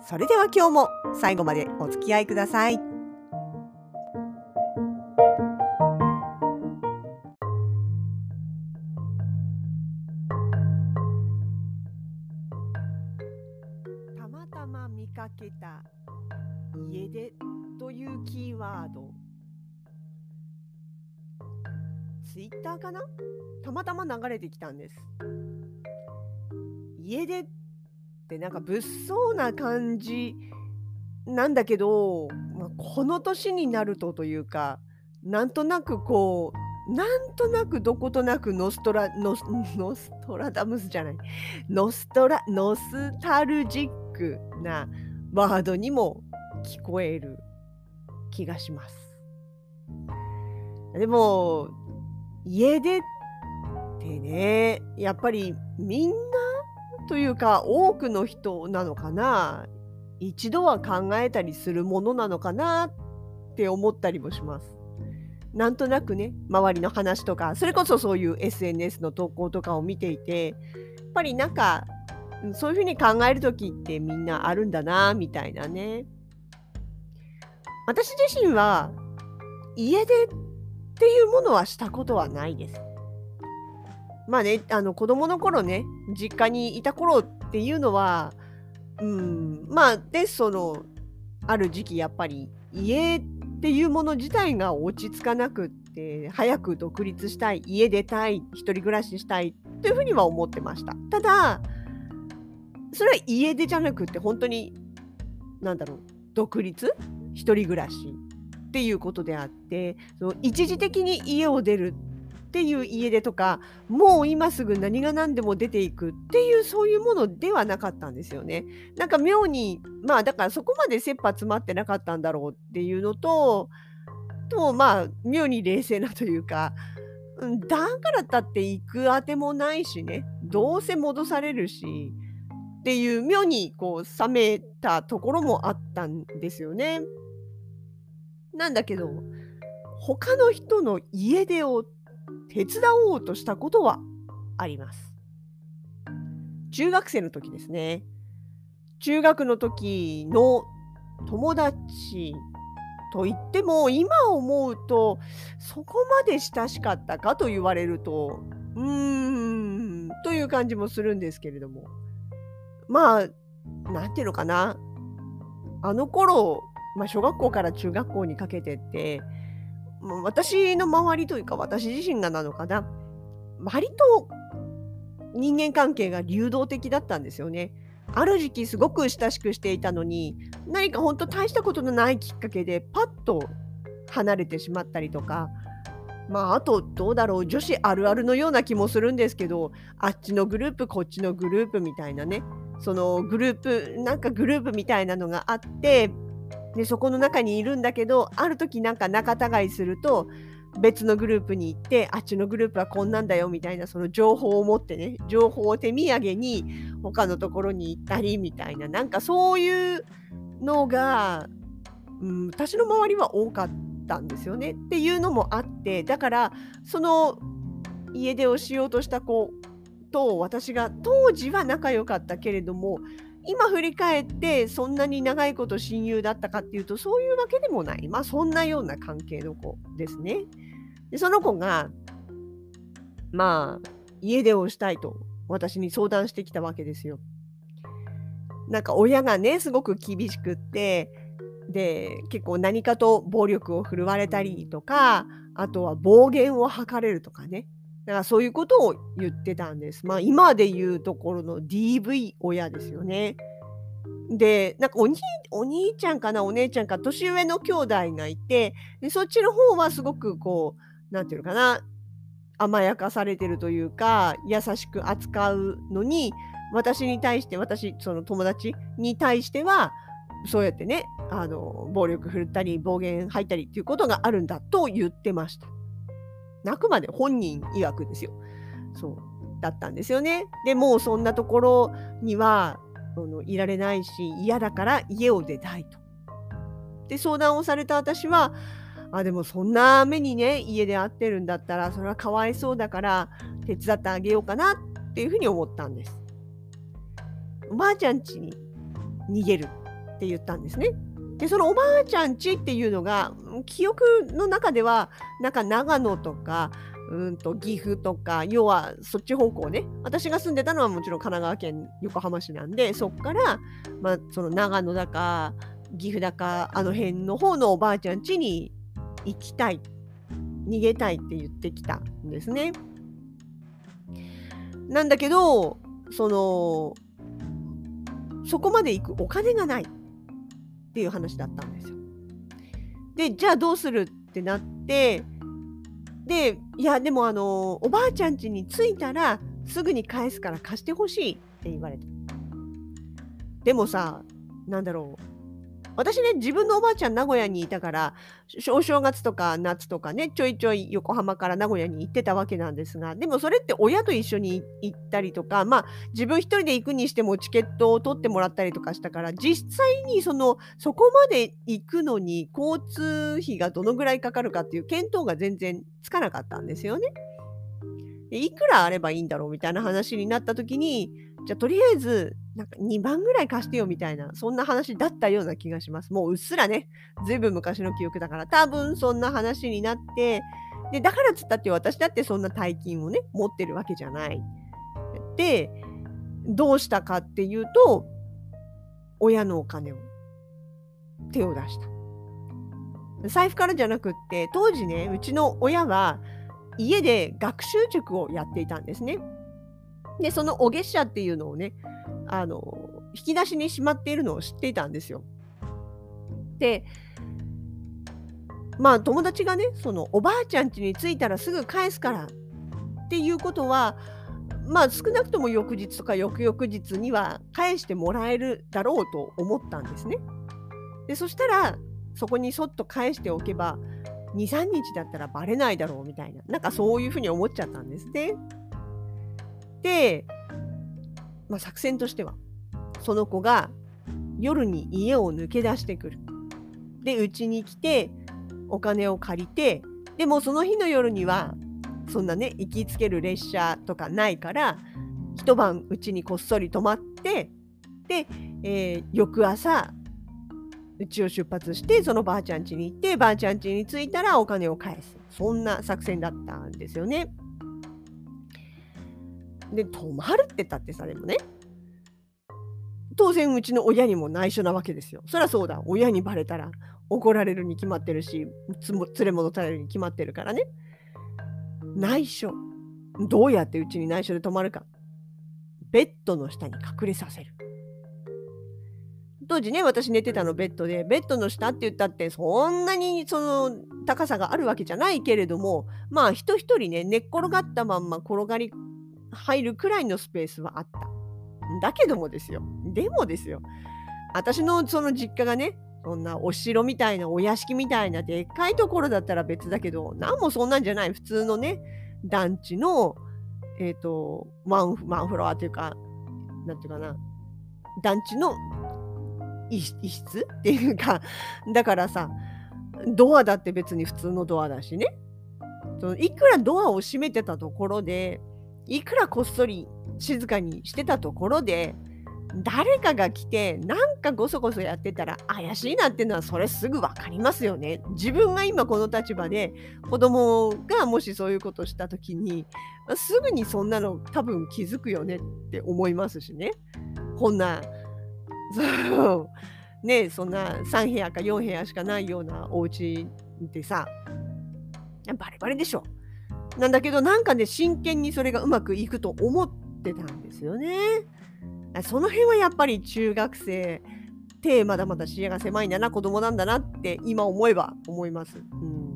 それでは今日も最後までお付き合いください。たまたま見かけた家出というキーワード。ツイッターかな？たまたま流れてきたんです。家出ってなんか物騒な感じなんだけど、まあ、この年になるとというかなんとなくこうなんとなくどことなくノストラノス ノストラダムスじゃないノストラノスタルジックなワードにも聞こえる気がします。でも家出ってねやっぱりみんなというか多くの人なのかな一度は考えたりするものなのかなって思ったりもします。なんとなくね周りの話とかそれこそそういう SNS の投稿とかを見ていてやっぱりなんかそういうふうに考える時ってみんなあるんだなみたいなね。私自身は家出っていうものはしたことはないです。まあね、あの子供の頃ね、実家にいた頃っていうのは、うん、まあ、で、その、ある時期やっぱり家っていうもの自体が落ち着かなくって、早く独立したい、家出たい、一人暮らししたいというふうには思ってました。ただ、それは家出じゃなくて、本当に、なんだろう、独立？一人暮らしっていうことであってその一時的に家を出るっていう家出とかもう今すぐ何が何でも出ていくっていうそういうものではなかったんですよね。なんか妙にまあだからそこまで切羽詰まってなかったんだろうっていうのととまあ妙に冷静なというか、だからだって行くあてもないしねどうせ戻されるしっていう妙にこう冷めたところもあったんですよね。なんだけど他の人の家出を手伝おうとしたことはあります。中学生の時ですね。中学の時の友達と言っても今思うとそこまで親しかったかと言われるとうーんという感じもするんですけれどもまあ何ていうのかなあの頃、まあ、小学校から中学校にかけてって私の周りというか私自身がなのかな。割と人間関係が流動的だったんですよね。ある時期すごく親しくしていたのに何か本当大したことのないきっかけでパッと離れてしまったりとか。まああとどうだろう。女子あるあるのような気もするんですけどあっちのグループこっちのグループみたいなね。そのグループなんかグループみたいなのがあってでそこの中にいるんだけどある時なんか仲違いすると別のグループに行ってあっちのグループはこんなんだよみたいなその情報を持ってね情報を手土産に他のところに行ったりみたいななんかそういうのが、うん、私の周りは多かったんですよね。っていうのもあってだからその家出をしようとした子と私が当時は仲良かったけれども今振り返ってそんなに長いこと親友だったかっていうとそういうわけでもないまあそんなような関係の子ですね。でその子がまあ家出をしたいと私に相談してきたわけですよ。なんか親がねすごく厳しくってで結構何かと暴力を振るわれたりとかあとは暴言を吐かれるとかねだからそういうことを言ってたんです。まあ今で言うところの DV 親ですよね。で、なんかお兄お兄ちゃんかな、お姉ちゃんか、年上の兄弟がいて、でそっちの方はすごくこう、なんていうのかな、甘やかされてるというか、優しく扱うのに、私に対して、私、その友達に対しては、そうやってねあの暴力振るったり暴言吐いたりっていうことがあるんだと言ってました。あくまで本人曰くですよ。そうだったんですよね。でもうそんなところにはあのいられないし嫌だから家を出たいと。で相談をされた私はあでもそんな目にね家で会ってるんだったらそれはかわいそうだから手伝ってあげようかなっていうふうに思ったんです。おばあちゃん家に逃げるって言ったんですね。でそのおばあちゃん家っていうのが記憶の中ではなんか長野とかうんと岐阜とか要はそっち方向ね。私が住んでたのはもちろん神奈川県横浜市なんでそっから、まあ、その長野だか岐阜だかあの辺の方のおばあちゃん家に行きたい。逃げたいって言ってきたんですね。なんだけどそのそこまで行くお金がない。っていう話だったんですよ。でじゃあどうするってなってでいやでもあのおばあちゃん家に着いたらすぐに返すから貸してほしいって言われた。でもさなんだろう私ね、自分のおばあちゃん名古屋にいたから、お正月とか夏とかね、ちょいちょい横浜から名古屋に行ってたわけなんですが、でもそれって親と一緒に行ったりとか、まあ自分一人で行くにしてもチケットを取ってもらったりとかしたから、実際にその、そこまで行くのに交通費がどのぐらいかかるかっていう見当が全然つかなかったんですよね。いくらあればいいんだろうみたいな話になった時に、じゃあとりあえずなんか2万ぐらい貸してよみたいな、そんな話だったような気がします。もううっすらね、ずいぶん昔の記憶だから、多分そんな話になって、で、だからつったって私だってそんな大金をね、持ってるわけじゃない。で、どうしたかっていうと、親のお金を手を出した。財布からじゃなくって、当時ね、うちの親は家で学習塾をやっていたんですね。で、そのお月謝っていうのをね、あの、引き出しにしまっているのを知っていたんですよ。で、まあ友達がね、そのおばあちゃん家に着いたらすぐ返すからっていうことは、まあ少なくとも翌日とか翌々日には返してもらえるだろうと思ったんですね。で、そしたらそこにそっと返しておけば2、3日だったらバレないだろうみたいな、なんかそういうふうに思っちゃったんですね。で、まあ、作戦としてはその子が夜に家を抜け出してくる。でうちに来てお金を借りてでもその日の夜にはそんなね行きつける列車とかないから一晩うちにこっそり泊まってで、えー、翌朝うちを出発してそのばあちゃん家に行ってばあちゃん家に着いたらお金を返すそんな作戦だったんですよね。で、泊まるってたってさ、でもね、当然うちの親にも内緒なわけですよ。そりゃそうだ。親にバレたら怒られるに決まってるし、連れ戻されるに決まってるからね。内緒。どうやってうちに内緒で泊まるか。ベッドの下に隠れさせる。当時ね、私寝てたのベッドで、ベッドの下って言ったって、そんなにその高さがあるわけじゃないけれども、まあ人一人ね、寝っ転がったまんま転がり入るくらいのスペースはあった。だけどもですよ。でもですよ。私のその実家がね、そんなお城みたいなお屋敷みたいなでっかいところだったら別だけど、何もそんなんじゃない。普通のね、団地の、えっ、ー、と、ワンワンフロアというか、なんていうかな、団地の一室っていうか、だからさ、ドアだって別に普通のドアだしね。そのいくらドアを閉めてたところで、いくらこっそり静かにしてたところで誰かが来てなんかごそごそやってたら怪しいなっていうのはそれすぐ分かりますよね。自分が今この立場で子供がもしそういうことした時にすぐにそんなの多分気づくよねって思いますしね。こんなそうねそんな3部屋か4部屋しかないようなお家ってさバレバレでしょ。なんだけどなんかね真剣にそれがうまくいくと思ってたんですよね。その辺はやっぱり中学生ってまだまだ視野が狭いんだな子供なんだなって今思えば思います。うん、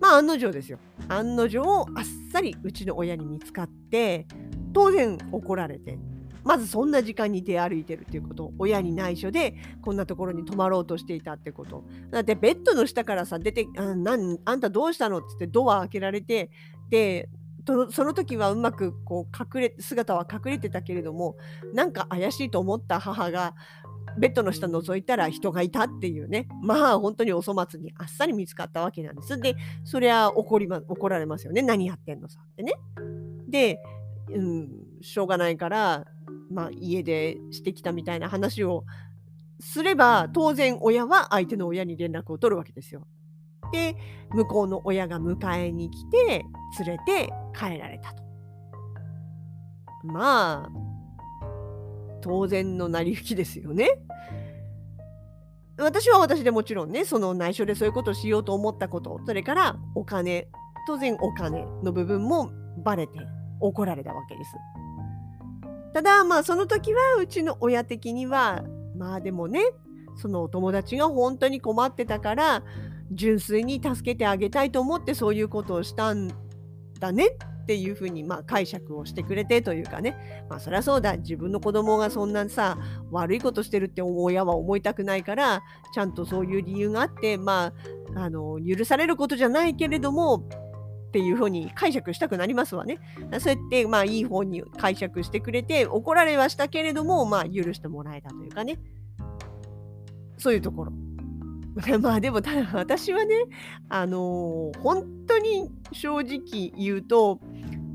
まあ案の定ですよ。案の定あっさりうちの親に見つかって当然怒られてまずそんな時間に出歩いてるっていうこと親に内緒でこんなところに泊まろうとしていたってこと。だってベッドの下からさ出てあなんあんたどうしたのっつってドア開けられてでその時はうまくこう隠れ姿は隠れてたけれどもなんか怪しいと思った母がベッドの下覗いたら人がいたっていうね。まあ本当にお粗末にあっさり見つかったわけなんです。でそりゃ怒り、ま、怒られますよね。何やってんのさってね。で、うん、しょうがないからまあ、家でしてきたみたいな話をすれば当然親は相手の親に連絡を取るわけですよ。で向こうの親が迎えに来て連れて帰られたと。まあ当然の成り行きですよね。私は私でもちろんねその内緒でそういうことをしようと思ったことそれからお金当然お金の部分もバレて怒られたわけです。ただまあその時はうちの親的にはまあでもねそのお友達が本当に困ってたから純粋に助けてあげたいと思ってそういうことをしたんだねっていうふうにまあ解釈をしてくれてというかね。まあそりゃそうだ。自分の子供がそんなさ悪いことしてるって親は思いたくないからちゃんとそういう理由があってまああの許されることじゃないけれどもっていうふうに解釈したくなりますわね。そうやって、まあ、いい方に解釈してくれて、怒られはしたけれども、まあ、許してもらえたというかね。そういうところ。まあでもただ私はね、あのー、本当に正直言うと、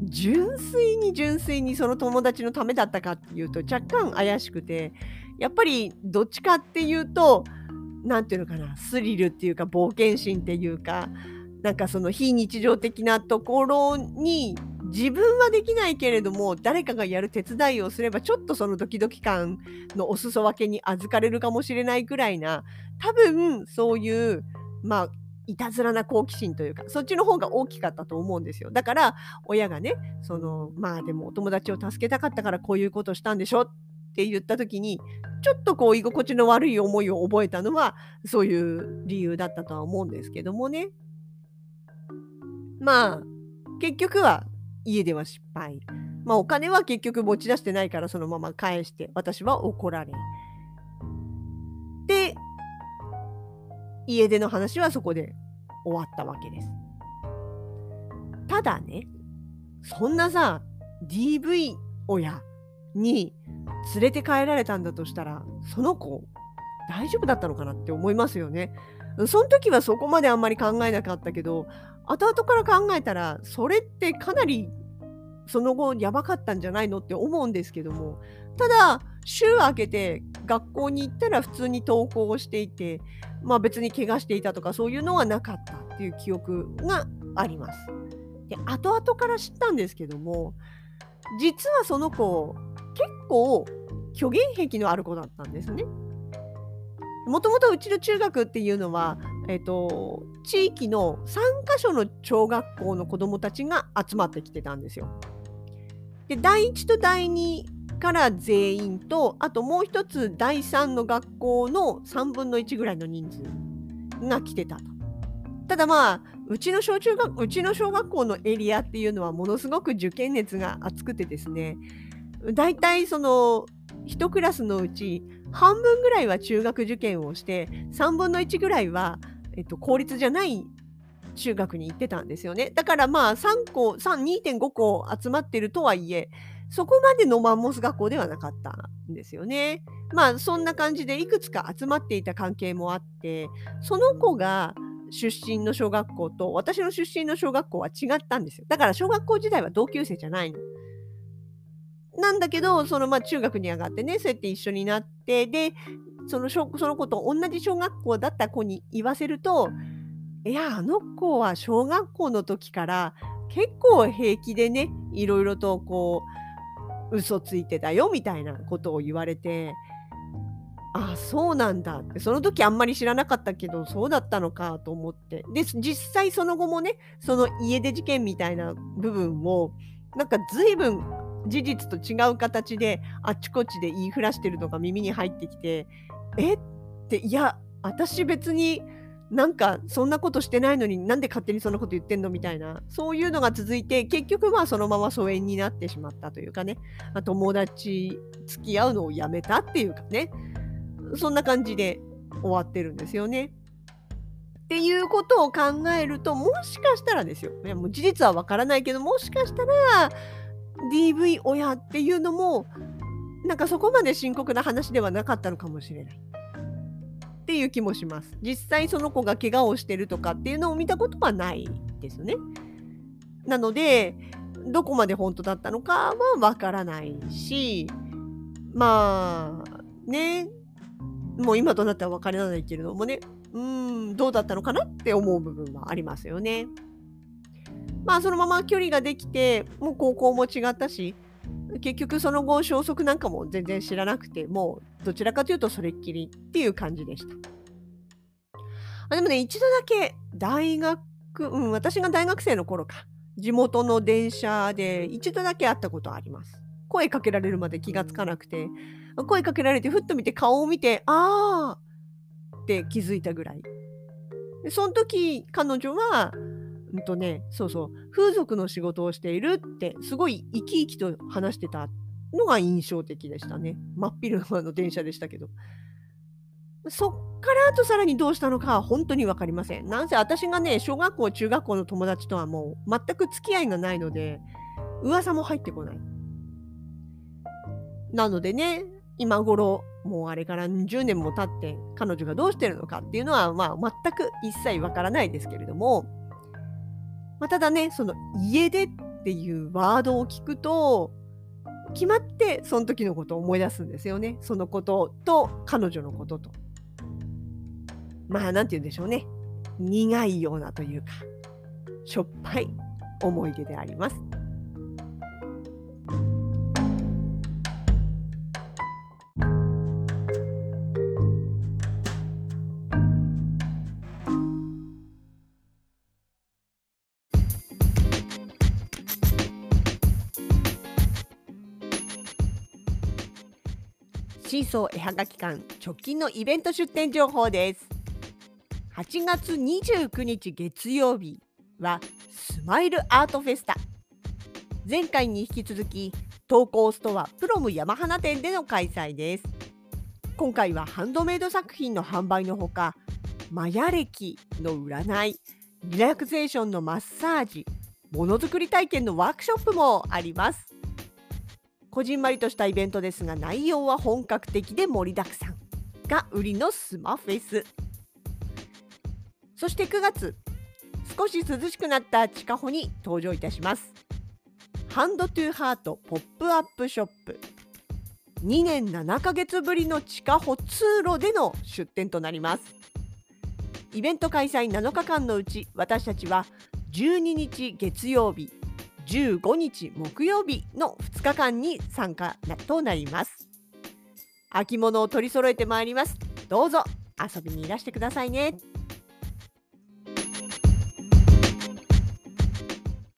純粋に純粋にその友達のためだったかっていうと若干怪しくて、やっぱりどっちかっていうと、何ていうのかな、スリルっていうか冒険心っていうか、なんかその非日常的なところに自分はできないけれども誰かがやる手伝いをすればちょっとそのドキドキ感のお裾分けに預かれるかもしれないくらいな多分そういうまあいたずらな好奇心というかそっちの方が大きかったと思うんですよ。だから親がねそのまあでもお友達を助けたかったからこういうことしたんでしょって言った時にちょっとこう居心地の悪い思いを覚えたのはそういう理由だったとは思うんですけどもね。まあ、結局は家では失敗。まあ、お金は結局持ち出してないからそのまま返して、私は怒られ。で、家での話はそこで終わったわけです。ただね、そんなさ、DV 親に連れて帰られたんだとしたら、その子、大丈夫だったのかなって思いますよね。その時はそこまであんまり考えなかったけど、後々から考えたら、それってかなりその後やばかったんじゃないのって思うんですけども、ただ、週明けて学校に行ったら普通に登校をしていて、まあ別に怪我していたとかそういうのはなかったっていう記憶があります。で、後々から知ったんですけども、実はその子、結構虚言癖のある子だったんですね。もともとうちの中学っていうのは、えっと、地域の3カ所の小学校の子どもたちが集まってきてたんですよ。で第1と第2から全員とあともう一つ第3の学校の3分の1ぐらいの人数が来てたと。ただまあうちの小中学うちの小学校のエリアっていうのはものすごく受験熱が熱くてですね大体その1クラスのうち半分ぐらいは中学受験をして3分の1ぐらいは、えっと、公立じゃない中学に行ってたんですよね。だからまあ3個、2.5個集まってるとはいえ、そこまでのマンモス学校ではなかったんですよね。まあそんな感じでいくつか集まっていた関係もあって、その子が出身の小学校と私の出身の小学校は違ったんですよ。だから小学校時代は同級生じゃないの。なんだけど、そのまあ中学に上がってね、そうやって一緒になって、で、そのその子と同じ小学校だった子に言わせると、いや、あの子は小学校の時から結構平気でね、いろいろとこう、嘘ついてたよみたいなことを言われて、あそうなんだって、その時あんまり知らなかったけど、そうだったのかと思って。で、実際その後もね、その家出事件みたいな部分を、なんか随分事実と違う形であっちこっちで言いふらしてるのが耳に入ってきてえ？っていや私別になんかそんなことしてないのになんで勝手にそんなこと言ってんの？みたいな。そういうのが続いて結局まあそのまま疎遠になってしまったというかね、ま、友達付き合うのをやめたっていうかね。そんな感じで終わってるんですよね。っていうことを考えるともしかしたらですよ。いやもう事実はわからないけどもしかしたら DV 親っていうのもなんかそこまで深刻な話ではなかったのかもしれない。っていう気もします。実際その子が怪我をしてるとかっていうのを見たことはないですね。なので、どこまで本当だったのかはわからないし、まあ、ね、もう今となってはわからないけれどもね、うん、どうだったのかなって思う部分はありますよね。まあ、そのまま距離ができて、もう高校も違ったし、結局その後消息なんかも全然知らなくてもうどちらかというとそれっきりっていう感じでした。あでもね一度だけ大学うん私が大学生の頃か。地元の電車で一度だけ会ったことあります。声かけられるまで気がつかなくて。声かけられてふっと見て顔を見てあーって気づいたぐらい。でその時彼女はうんとね、そうそう、風俗の仕事をしているって、すごい生き生きと話してたのが印象的でしたね。真っ昼間の電車でしたけど。そっからあとさらにどうしたのかは本当に分かりません。なんせ私がね、小学校、中学校の友達とはもう全く付き合いがないので、噂も入ってこない。なのでね、今頃、もうあれから10年も経って、彼女がどうしてるのかっていうのは、まあ、全く一切わからないですけれども、まあ、ただね、その家出っていうワードを聞くと、決まってその時のことを思い出すんですよね。そのことと彼女のことと。まあ、何て言うんでしょうね。苦いようなというか、しょっぱい思い出であります。シーソー絵はがき館直近のイベント出店情報です。8月29日月曜日はスマイルアートフェスタ。前回に引き続き投稿ストアプロム山花店での開催です。今回はハンドメイド作品の販売のほかマヤ歴の占いリラクゼーションのマッサージものづくり体験のワークショップもあります。こじんまりとしたイベントですが内容は本格的で盛りだくさんが売りのスマフェス。そして9月少し涼しくなった地下歩に登場いたします。 Hand to Heart ポップアップショップ。2年7ヶ月ぶりの地下歩通路での出店となります。イベント開催7日間のうち私たちは12日月曜日15日木曜日の2日間に参加となります。秋物を取り揃えてまいります。どうぞ遊びにいらしてくださいね。